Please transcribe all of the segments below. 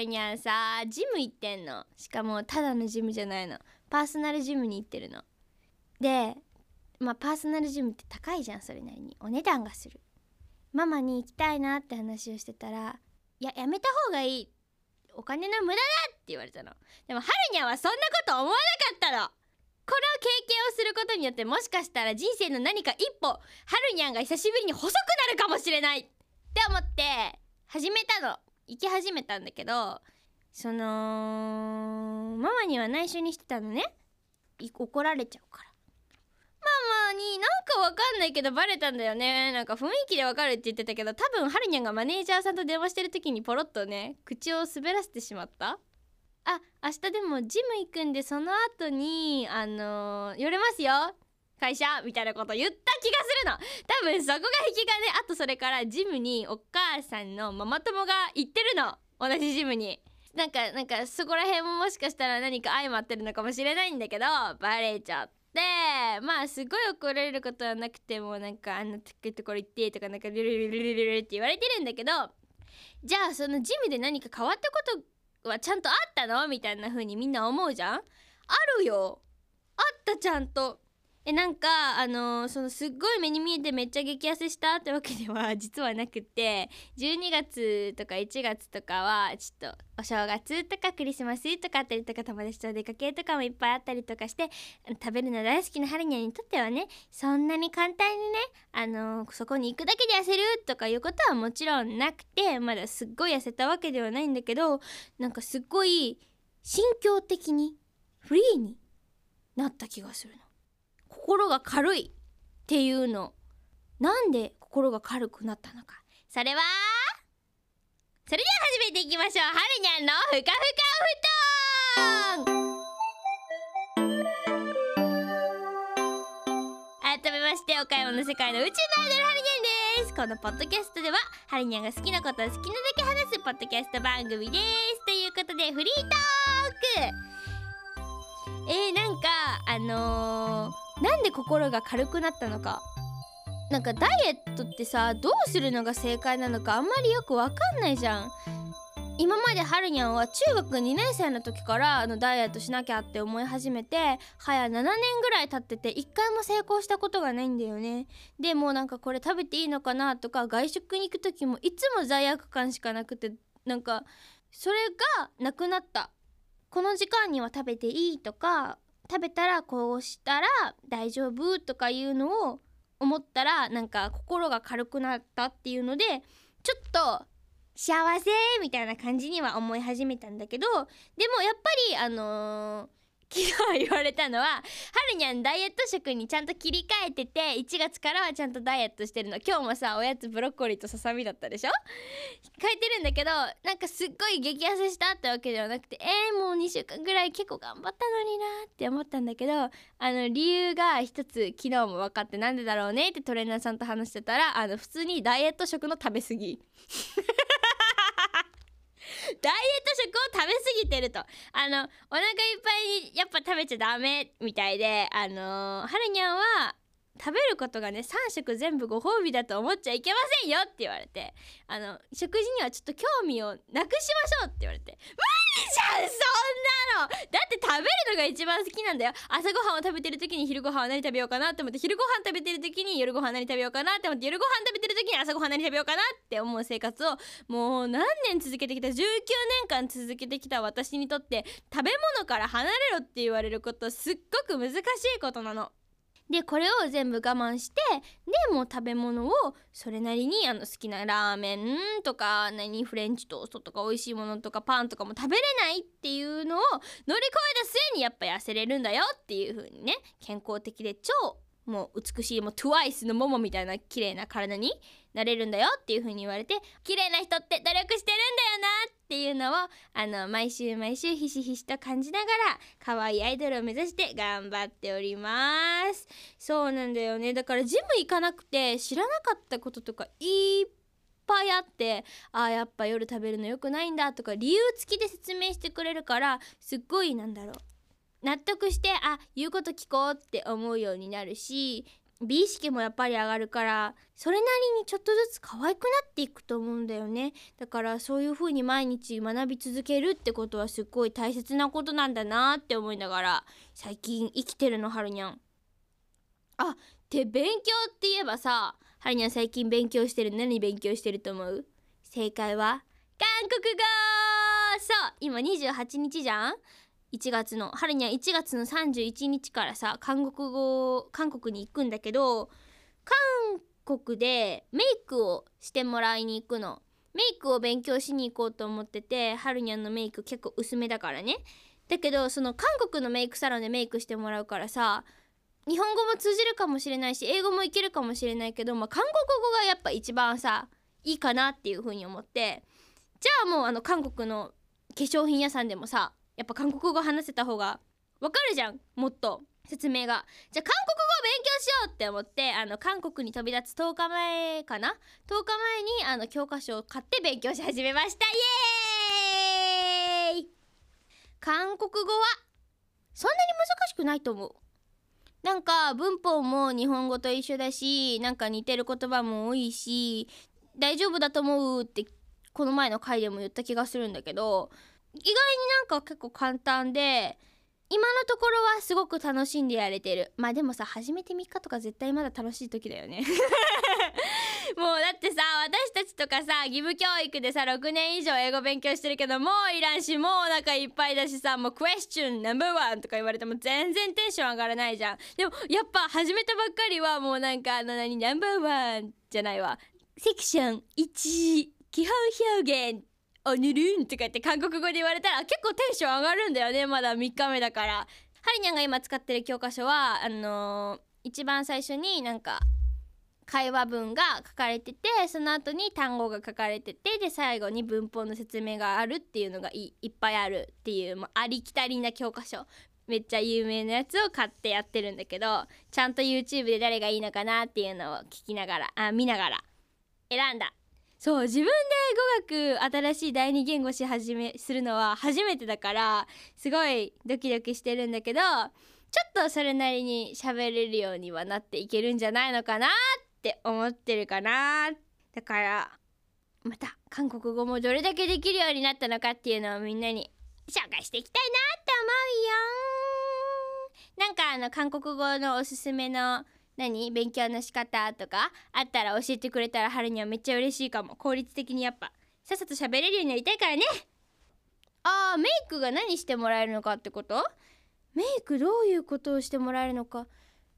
るにゃんさジム行ってんの。しかもただのジムじゃないの。パーソナルジムに行ってるの。でまあパーソナルジムって高いじゃんそれなりに。お値段がする。ママに行きたいなって話をしてたらいややめた方がいい。お金の無駄だって言われたの。でもはるにゃんはそんなこと思わなかったの。この経験をすることによってもしかしたら人生の何か一歩はるにゃんが久しぶりに細くなるかもしれない。って思って始めたの。行き始めたんだけどそのママには内緒にしてたのね。怒られちゃうから。ママになんかわかんないけどバレたんだよね。なんか雰囲気でわかるって言ってたけど多分はるにゃんがマネージャーさんと電話してる時にポロッとね口を滑らせてしまった。あ明日でもジム行くんでその後にあのー、寄れますよ。会社みたいなこと言った気がするの。多分そこが引き金あとそれからジムにお母さんのママ友が行ってるの。同じジムに。なんかなんかそこら辺ももしかしたら何か相まってるのかもしれないんだけどバレちゃって。まあすごい怒られることはなくてもなんかあんなところ行ってとかなんかルルルルルルルって言われてるんだけどじゃあそのジムで何か変わったことはちゃんとあったの？みたいな風にみんな思うじゃん？あるよ。あったちゃんと。えなんかあのー、そのすっごい目に見えてめっちゃ激痩せしたってわけでは実はなくて12月とか1月とかはちょっとお正月とかクリスマスとかあったりとか友達と出かけとかもいっぱいあったりとかして食べるの大好きなハルニャにとってはねそんなに簡単にねあのー、そこに行くだけで痩せるとかいうことはもちろんなくてまだすっごい痩せたわけではないんだけどなんかすっごい心境的にフリーになった気がするの。心が軽いっていうの。なんで心が軽くなったのか。それはそれでは始めていきましょう。はるにゃんのふかふかお布団。改めまして岡山の世界の宇宙のアイドルはるにゃんです。このポッドキャストでははるにゃんが好きなことを好きなだけ話すポッドキャスト番組です。ということでフリートーク。えー、なんかあのー、なんで心が軽くなったのか。なんかダイエットってさどうするのが正解なのかあんまりよくわかんないじゃん。今まではるにゃんは中学2年生の時からあのダイエットしなきゃって思い始めて早7年ぐらい経ってて1回も成功したことがないんだよね。でもなんかこれ食べていいのかなとか外食に行く時もいつも罪悪感しかなくてなんかそれがなくなった。この時間には食べていいとか食べたらこうしたら大丈夫とかいうのを思ったらなんか心が軽くなったっていうのでちょっと幸せみたいな感じには思い始めたんだけどでもやっぱりあのー昨日言われたのははるにゃんダイエット食にちゃんと切り替えてて1月からはちゃんとダイエットしてるの。今日もさおやつブロッコリーとささみだったでしょ？変えてるんだけどなんかすっごい激痩せしたってわけではなくてえー、もう2週間ぐらい結構頑張ったのになって思ったんだけどあの理由が一つ昨日も分かってなんでだろうねってトレーナーさんと話してたらあの普通にダイエット食の食べ過ぎ。エット食を食べ過ぎてると。あのお腹いっぱいにやっぱ食べちゃダメみたいであのー、はるにゃんは食べることがね3食全部ご褒美だと思っちゃいけませんよって言われてあの食事にはちょっと興味をなくしましょうって言われて無理じゃんそんなのだって食べるのが一番好きなんだよ朝ごはんを食べてる時に昼ごはんは何食べようかなって思って昼ごはん食べてる時に夜ごはん何食べようかなって思って夜ごはん食べてる時に朝ごはん何食べようかなって思う生活をもう何年続けてきた19年間続けてきた私にとって食べ物から離れろって言われることすっごく難しいことなの。でこれを全部我慢してでもう食べ物をそれなりにあの好きなラーメンとか何フレンチトーストとか美味しいものとかパンとかも食べれないっていうのを乗り越えた末にやっぱ痩せれるんだよっていう風にね健康的で超もう美しいもう TWICE のモモみたいな綺麗な体になれるんだよっていう風に言われて綺麗な人って努力してるんだよなっていうのをあの毎週毎週ひしひしと感じながら可愛いアイドルを目指して頑張っております。そうなんだよね。だからジム行かなくて知らなかったこととかいっぱいあってあーやっぱ夜食べるの良くないんだとか理由付きで説明してくれるからすっごいなんだろう。納得してあ言うこと聞こうって思うようになるし美意識もやっぱり上がるからそれなりにちょっとずつ可愛くなっていくと思うんだよね。だからそういう風に毎日学び続けるってことはすっごい大切なことなんだなって思いながら最近生きてるのはるにゃんあって勉強って言えばさはるにゃん最近勉強してる。何勉強してると思う？正解は韓国語。そう今28日じゃん？1月の春には1月の31日からさ韓国語韓国に行くんだけど韓国でメイクをしてもらいに行くの。メイクを勉強しに行こうと思っててはるにゃんのメイク結構薄めだからね。だけどその韓国のメイクサロンでメイクしてもらうからさ日本語も通じるかもしれないし英語もいけるかもしれないけど、まあ、韓国語がやっぱ一番さいいかなっていう風に思って。じゃあもうあの韓国の化粧品屋さんでもさやっぱ韓国語話せた方がわかるじゃんもっと説明が。じゃあ韓国語を勉強しようって思ってあの韓国に飛び立つ10日前かな？10日前にあの教科書を買って勉強し始めました。イエーイ！韓国語はそんなに難しくないと思う。なんか文法も日本語と一緒だしなんか似てる言葉も多いし大丈夫だと思うってこの前の回でも言った気がするんだけど意外になんか結構簡単で今のところはすごく楽しんでやれてる。まあでもさ初めて3日とか絶対まだ楽しい時だよね。もうだってさ私たちとかさ義務教育でさ6年以上英語勉強してるけどもういらんしもうお腹いっぱいだしさもうクエスチョンナンバーワンとか言われても全然テンション上がらないじゃん。でもやっぱ始めたばっかりはもうなんかあの何ナンバーワンじゃないわ。セクション1基本表現。あぬるんとか言って韓国語で言われたら結構テンション上がるんだよねまだ3日目だから。はりにゃんが今使ってる教科書はあのー、一番最初になんか会話文が書かれててその後に単語が書かれててで最後に文法の説明があるっていうのがいっぱいあるっていう、まあ、ありきたりな教科書。めっちゃ有名なやつを買ってやってるんだけどちゃんと YouTube で誰がいいのかなっていうのを聞きながらあ見ながら選んだ。そう自分で語学新しい第二言語し始めするのは初めてだからすごいドキドキしてるんだけどちょっとそれなりに喋れるようにはなっていけるんじゃないのかなって思ってるかな。だからまた韓国語もどれだけできるようになったのかっていうのをみんなに紹介していきたいなって思うよなんかあの韓国語のおすすめの何？勉強の仕方とかあったら教えてくれたら春にはめっちゃ嬉しいかも。効率的にやっぱ。さっさと喋れるようになりたいからね。あーメイクが何してもらえるのかってこと？メイクどういうことをしてもらえるのか？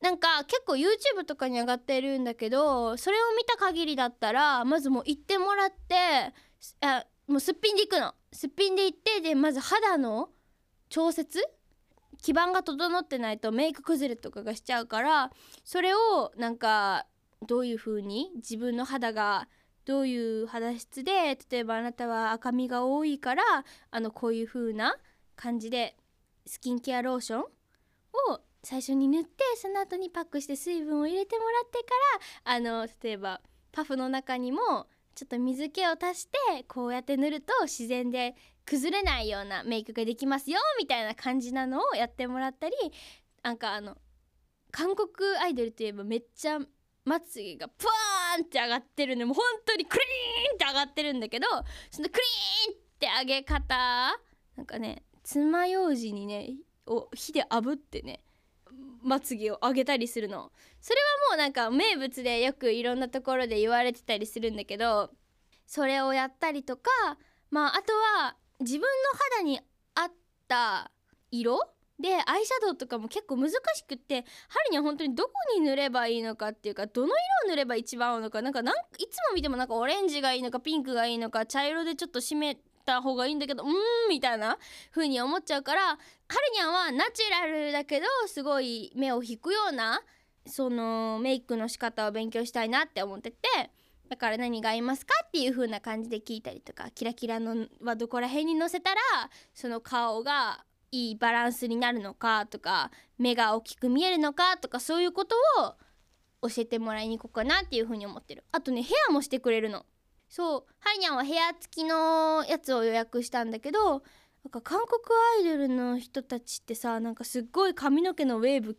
なんか結構 YouTube とかに上がってるんだけどそれを見た限りだったらまずもう行ってもらってあもうすっぴんで行くの。すっぴんで行ってでまず肌の調節基盤が整ってないとメイク崩れとかがしちゃうからそれをなんかどういう風に自分の肌がどういう肌質で例えばあなたは赤みが多いからあのこういう風な感じでスキンケアローションを最初に塗ってその後にパックして水分を入れてもらってからあの例えばパフの中にもちょっと水気を足してこうやって塗ると自然で崩れないようなメイクができますよみたいな感じなのをやってもらったりなんかあの韓国アイドルといえばめっちゃまつげがプワーンって上がってるんでもう本当にクリーンって上がってるんだけどそのクリーンって上げ方なんかね爪楊枝にねを火で炙ってね。まつげを上げたりするの。それはもうなんか名物でよくいろんなところで言われてたりするんだけどそれをやったりとかまああとは自分の肌に合った色でアイシャドウとかも結構難しくって針には本当にどこに塗ればいいのかっていうかどの色を塗れば一番合うのかなんかなんいつも見てもなんかオレンジがいいのかピンクがいいのか茶色でちょっと締めた方がいいんだけどうーんみたいな風に思っちゃうからはるにゃんはナチュラルだけどすごい目を引くようなそのメイクの仕方を勉強したいなって思ってて。だから何が合いますかっていう風な感じで聞いたりとかキラキラのはどこら辺にのせたらその顔がいいバランスになるのかとか目が大きく見えるのかとかそういうことを教えてもらいに行こうかなっていう風に思ってる。あとねヘアもしてくれるの。そうハイニャンはヘア付きのやつを予約したんだけどなんか韓国アイドルの人たちってさなんかすっごい髪の毛のウェーブ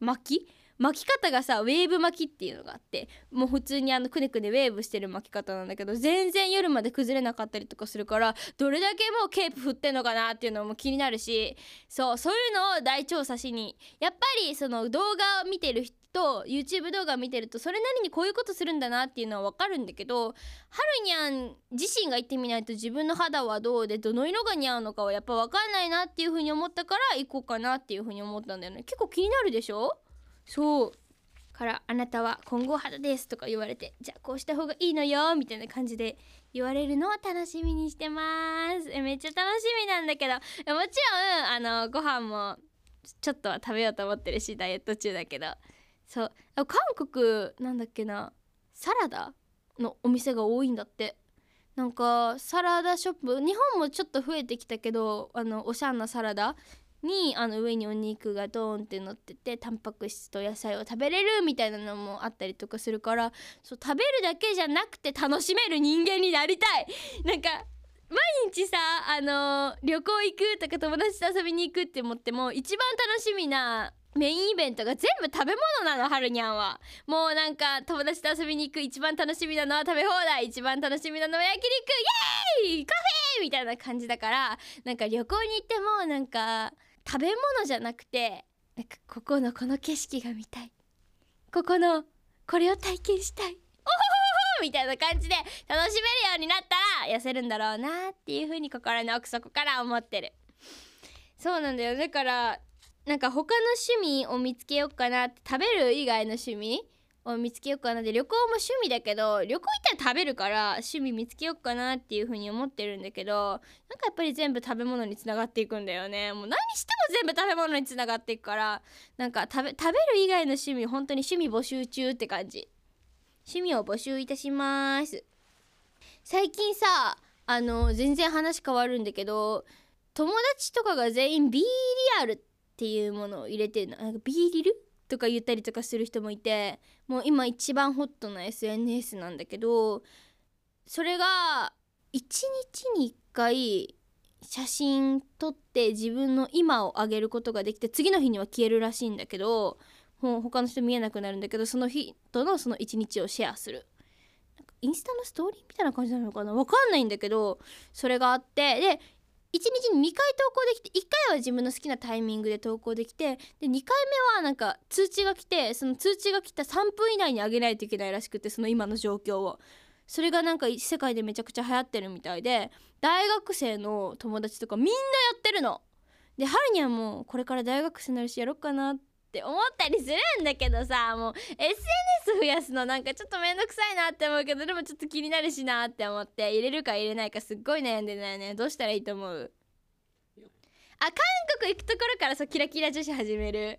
巻き巻き方がさウェーブ巻きっていうのがあってもう普通にあのくねくねウェーブしてる巻き方なんだけど全然夜まで崩れなかったりとかするからどれだけもうケープ振ってんのかなっていうのも気になるしそうそういうのを大調査しにやっぱりその動画を見てる人と YouTube 動画見てるとそれなりにこういうことするんだなっていうのは分かるんだけどはるにゃん自身が言ってみないと自分の肌はどうでどの色が似合うのかはやっぱ分かんないなっていうふうに思ったから行こうかなっていうふうに思ったんだよね。結構気になるでしょ？そうからあなたは混合肌ですとか言われてじゃあこうした方がいいのよみたいな感じで言われるのを楽しみにしてます。めっちゃ楽しみなんだけど。もちろんあのご飯もちょっとは食べようと思ってるしダイエット中だけど。そう。韓国なんだっけな。サラダのお店が多いんだって。なんかサラダショップ。日本もちょっと増えてきたけどあのおしゃんなサラダ。にあの上にお肉がドーンって乗っててタンパク質と野菜を食べれるみたいなのもあったりとかするからそう食べるだけじゃなくて楽しめる人間になりたい。なんか毎日さあの旅行行くとか友達と遊びに行くって思っても一番楽しみなメインイベントが全部食べ物なのはるにゃんは。もうなんか友達と遊びに行く一番楽しみなのは食べ放題一番楽しみなのは焼肉イエーイ!カフェ!みたいな感じだからなんか旅行に行ってもなんか食べ物じゃなくてなんかここのこの景色が見たい。ここのこれを体験したい。おほほほみたいな感じで楽しめるようになったら痩せるんだろうなっていう風に心の奥底から思ってる。そうなんだよ。だからなんか他の趣味を見つけようかなって食べる以外の趣味を見つけようかな。って旅行も趣味だけど旅行行ったら食べるから趣味見つけようかなっていう風に思ってるんだけどなんかやっぱり全部食べ物につながっていくんだよね。もう何しても全部食べ物につながっていくからなんか食べ食べる以外の趣味本当に趣味募集中って感じ。趣味を募集いたします。最近さあの全然話変わるんだけど友達とかが全員 B リアルっていうものを入れてるの。なんか B リル？とか言ったりとかする人もいてもう今一番ホットな SNS なんだけどそれが1日に1回写真撮って自分の今を上げることができて次の日には消えるらしいんだけどもう他の人見えなくなるんだけどその日とのその一日をシェアする。なんかインスタのストーリーみたいな感じなのかな？わかんないんだけどそれがあってで1日に2回投稿できて1回は自分の好きなタイミングで投稿できてで2回目はなんか通知が来てその通知が来た3分以内に上げないといけないらしくてその今の状況をそれがなんか世界でめちゃくちゃ流行ってるみたいで大学生の友達とかみんなやってるの。で春にはもうこれから大学生になるしやろっかなってって思ったりするんだけどさもう SNS 増やすのなんかちょっとめんどくさいなって思うけどでもちょっと気になるしなって思って入れるか入れないかすっごい悩んでんだよね。どうしたらいいと思う？あ韓国行くところからそうキラキラ女子始める。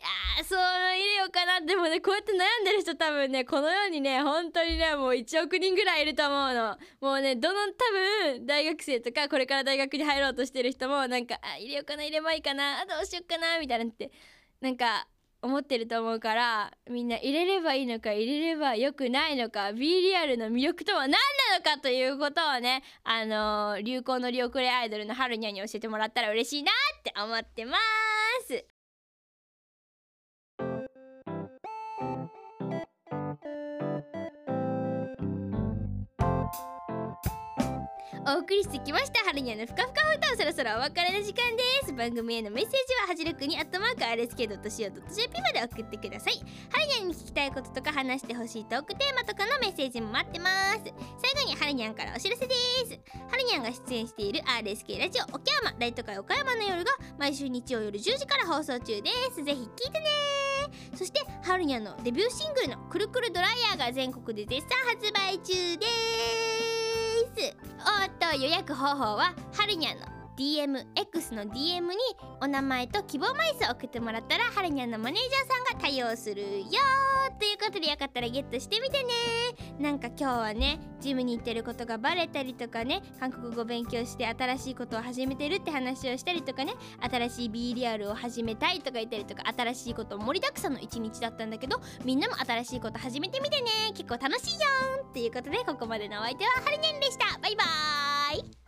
いやそう入れようかな。でもねこうやって悩んでる人多分ねこの世にね本当にねもう1億人ぐらいいると思うの。もうねどの多分大学生とかこれから大学に入ろうとしてる人もなんかあ入れようかな入ればいいかなあどうしようかなみたいなってなんか思ってると思うからみんな入れればいいのか入れればよくないのか B リアルの魅力とは何なのかということをねあのー、流行のリオクレアイドルの春にゃんに教えてもらったら嬉しいなって思ってます。お送りしてきました。春にゃのふかふか歌をそろそろお別れの時間です。番組へのメッセージははじろくにアットマーク RSK.CO.JP まで送ってください。春にゃんに聞きたいこととか話してほしいトークテーマとかのメッセージも待ってます。最後に春にゃんからお知らせです。春にゃんが出演している RSK ラジオ岡山大都会岡山の夜が毎週日曜夜10時から放送中です。ぜひ聞いてね。そして春にゃんのデビューシングルのくるくるドライヤーが全国で絶賛発売中です。おっと予約方法ははるにゃんの DMX の DM にお名前と希望枚数を送ってもらったらはるにゃんのマネージャーさんが対応するよということでよかったらゲットしてみてね。なんか今日はねジムに行ってることがバレたりとかね韓国語勉強して新しいことを始めてるって話をしたりとかね新しい B リアルを始めたいとか言ったりとか新しいこと盛りだくさんの一日だったんだけどみんなも新しいこと始めてみてね。結構楽しいよんっていうことでここまでのお相手ははるにゃんでした。バイバーイ。